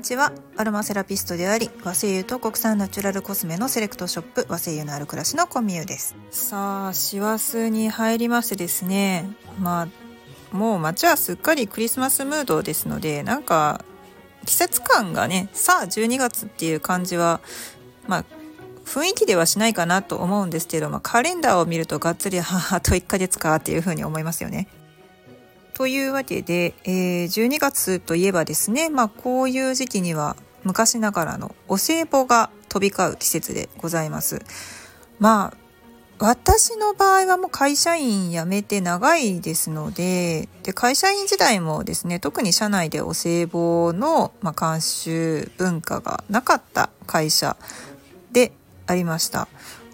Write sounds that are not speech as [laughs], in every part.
にちは。アロマセラピストであり和製油と国産ナチュラルコスメのセレクトショップ和製油のある暮らしのコミューです。さあ師走に入りましてですね。まあもう街はすっかりクリスマスムードですのでなんか季節感がねさあ12月っていう感じはまあ雰囲気ではしないかなと思うんですけど、まあ、カレンダーを見るとがっつりはあと1ヶ月かっていうふうに思いますよね。というわけで、えー、12月といえばですね、まあ、こういう時期には昔ながらのお歳暮が飛び交う季節でございます。まあ私の場合はもう会社員辞めて長いですのでで会社員時代もですね特に社内でお歳暮の、まあ、慣習文化がなかった会社でありました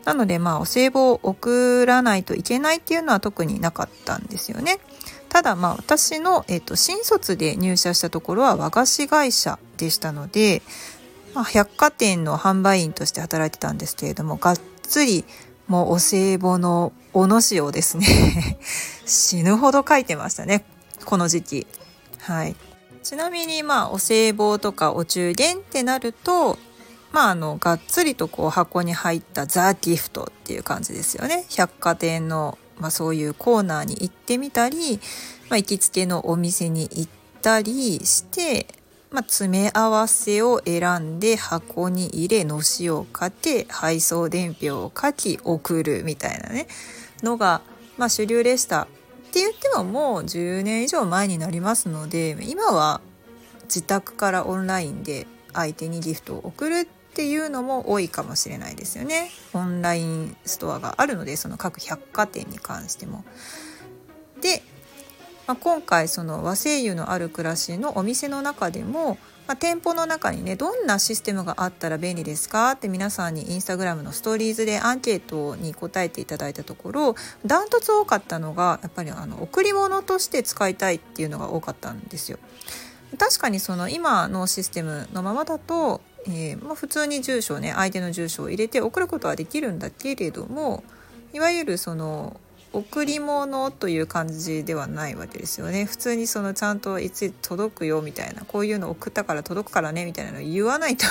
なのでまあお歳暮を送らないといけないっていうのは特になかったんですよねただまあ私の、えーと、新卒で入社したところは和菓子会社でしたので、まあ、百貨店の販売員として働いてたんですけれどもがっつりもうお歳暮のおのしをですね [laughs] 死ぬほど書いてましたねこの時期。はい。ちなみにまあお歳暮とかお中元ってなるとまああのがっつりとこう箱に入ったザ・ギフトっていう感じですよね。百貨店のまあ、そういうコーナーに行ってみたり、まあ、行きつけのお店に行ったりして、まあ、詰め合わせを選んで箱に入れのしをかけ配送伝票を書き送るみたいなねのが、まあ、主流でした。って言ってももう10年以上前になりますので今は自宅からオンラインで相手にギフトを送るっていうのも多いかもしれないですよね。オンラインストアがあるのでその各百貨店に関しても。で、まあ、今回その和製油のある暮らしのお店の中でも、まあ、店舗の中にねどんなシステムがあったら便利ですか？って皆さんにインスタグラムのストーリーズでアンケートに答えていただいたところダントツ多かったのがやっぱりあの贈り物として使いたいっていうのが多かったんですよ。確かにその今のシステムのままだとえー、まあ、普通に住所ね相手の住所を入れて送ることはできるんだけれどもいわゆるその贈り物という感じではないわけですよね。普通にそのちゃんといつ届くよみたいなこういうの送ったから届くからねみたいなの言わないと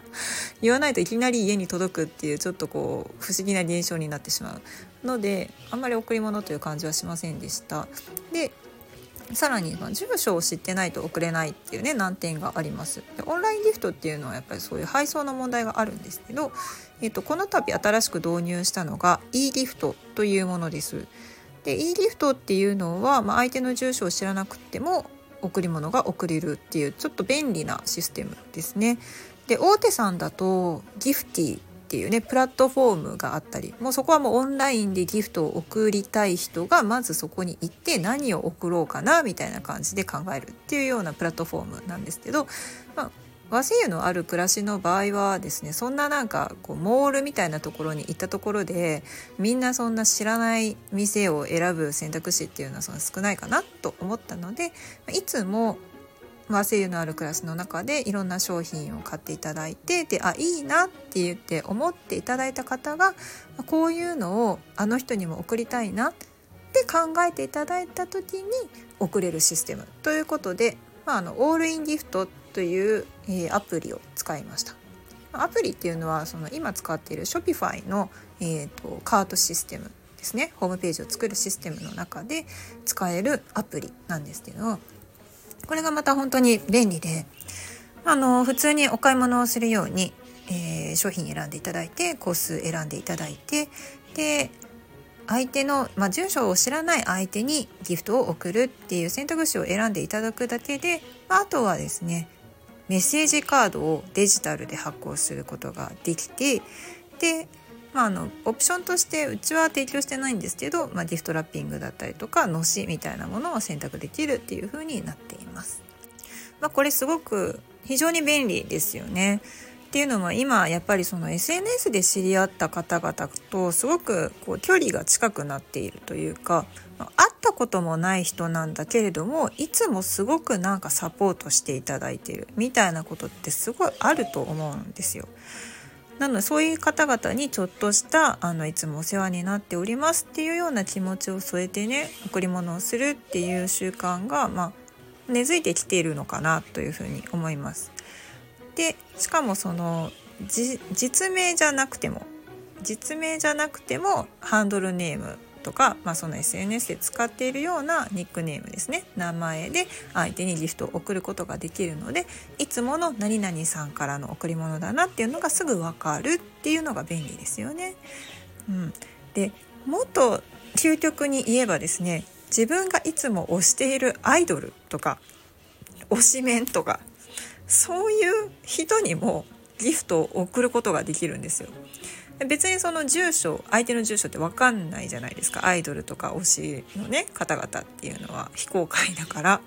[laughs] 言わないといきなり家に届くっていうちょっとこう不思議な現象になってしまうのであんまり贈り物という感じはしませんでした。でさらに、まあ、住所を知ってないと送れないっていうね難点があります。でオンラインギフトっていうのはやっぱりそういう配送の問題があるんですけど、えーと、この度新しく導入したのが e ギフトというものです。で e ギフトっていうのは、まあ、相手の住所を知らなくても贈り物が送れるっていうちょっと便利なシステムですね。で大手さんだとギフティっていうねプラットフォームがあったりもうそこはもうオンラインでギフトを送りたい人がまずそこに行って何を送ろうかなみたいな感じで考えるっていうようなプラットフォームなんですけど、まあ、和製油のある暮らしの場合はですねそんななんかこうモールみたいなところに行ったところでみんなそんな知らない店を選ぶ選択肢っていうのはその少ないかなと思ったのでいつもまあ、声優のあるクラスの中でいろんな商品を買っていただいてであいいなって言って思っていただいた方がこういうのをあの人にも送りたいなって考えていただいた時に送れるシステムということで、まあ、あのオールインギフトという、えー、アプリを使いました。アプリっていうのはその今使っている Shopify の、えーとカートシステムですねホームページを作るシステムの中で使えるアプリなんですけどこれがまた本当に便利であの普通にお買い物をするように、えー、商品選んでいただいてコース選んでいただいてで相手の、まあ、住所を知らない相手にギフトを送るっていう選択肢を選んでいただくだけで、あとはですねメッセージカードをデジタルで発行することができてでまあ、あのオプションとしてうちは提供してないんですけど、まあ、ギフトラッピングだったりとかのしみたいなものを選択できるっていう風になっています。まあ、これすごく非常に便利ですよね。っていうのは今やっぱりその SNS で知り合った方々とすごくこう距離が近くなっているというか会ったこともない人なんだけれどもいつもすごくなんかサポートしていただいてるみたいなことってすごいあると思うんですよ。なのでそういう方々にちょっとしたあのいつもお世話になっておりますっていうような気持ちを添えてね贈り物をするっていう習慣が、まあ、根付いてきているのかなというふうに思います。でしかもその実名じゃなくても実名じゃなくてもハンドルネームとか、まあ、その SNS で使っているようなニックネームですね名前で相手にギフトを送ることができるのでいつもの何々さんからの贈り物だなっていうのがすぐ分かるっていうのが便利ですよね。うん、でもっと究極に言えばですね自分がいつも推しているアイドルとか推しメンとかそういう人にもギフトを送ることができるんですよ。別にその住所相手の住所って分かんないじゃないですか。アイドルとか推しのね方々っていうのは非公開だから。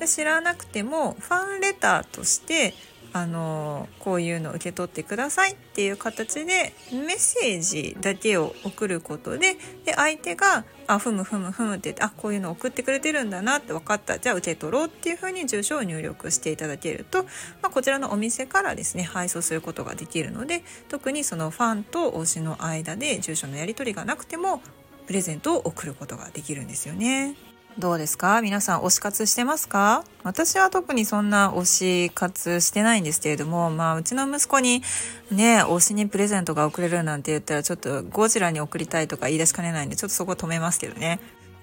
で知らなくてもファンレターとしてあのこういうの受け取ってくださいっていう形でメッセージだけを送ることでで相手が「あふむふむふむ」って言って「あこういうの送ってくれてるんだな」って分かったじゃあ受け取ろうっていうふうに住所を入力していただけると、まあ、こちらのお店からですね配送することができるので特にそのファンと推しの間で住所のやり取りがなくてもプレゼントを送ることができるんですよね。どうですか？皆さん推し活してますか？私は特にそんな推し活してないんですけれども、まあうちの息子にね、推しにプレゼントが送れるなんて言ったらちょっとゴジラに送りたいとか言い出しかねないんでちょっとそこ止めますけどね。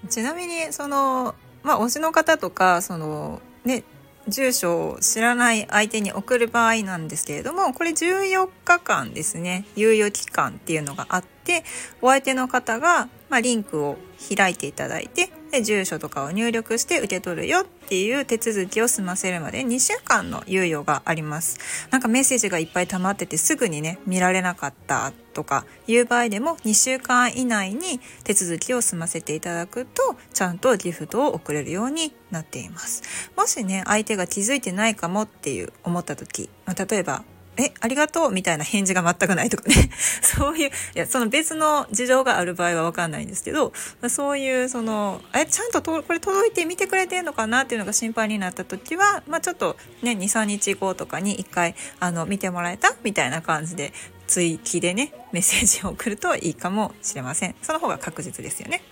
ちなみにその、まあ推しの方とか、そのね、住所を知らない相手に送る場合なんですけれどもこれ14日間ですね。猶予期間っていうのがあってお相手の方が、まあ、リンクを開いていただいてで住所とかを入力して受け取るよっていう手続きを済ませるまで2週間の猶予があります。なんかメッセージがいっぱい溜まっててすぐにね見られなかったとかいう場合でも2週間以内に手続きを済ませていただくとちゃんとギフトを送れるようになっています。もしね相手が気づいてないかもっていう思った時、例えばえ、ありがとうみたいな返事が全くないとかね。[laughs] そういう、いや、その別の事情がある場合はわかんないんですけど、そういう、その、え、ちゃんととこれ届いて見てくれてんのかなっていうのが心配になった時は、まあちょっとね、2、3日後とかに1回、あの、見てもらえたみたいな感じで、追記でね、メッセージを送るといいかもしれません。その方が確実ですよね。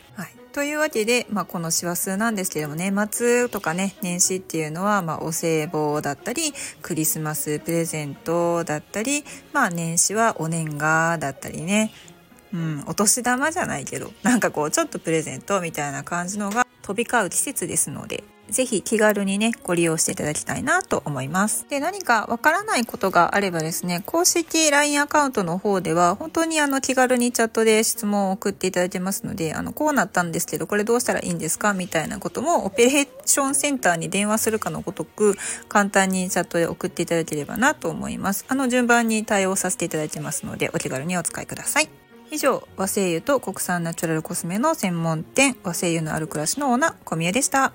というわけで、まあ、この師走なんですけども年末とかね年始っていうのは、まあ、お歳暮だったりクリスマスプレゼントだったり、まあ、年始はお年賀だったりね。うん、お年玉じゃないけどなんかこうちょっとプレゼントみたいな感じのが飛び交う季節ですので。ぜひ気軽にね、ご利用していただきたいなと思います。で、何かわからないことがあればですね、公式 LINE アカウントの方では、本当にあの気軽にチャットで質問を送っていただけますので、あの、こうなったんですけど、これどうしたらいいんですかみたいなことも、オペレーションセンターに電話するかのごとく、簡単にチャットで送っていただければなと思います。あの、順番に対応させていただきますので、お気軽にお使いください。以上、和製油と国産ナチュラルコスメの専門店、和製油のある暮らしのオーナー、小宮でした。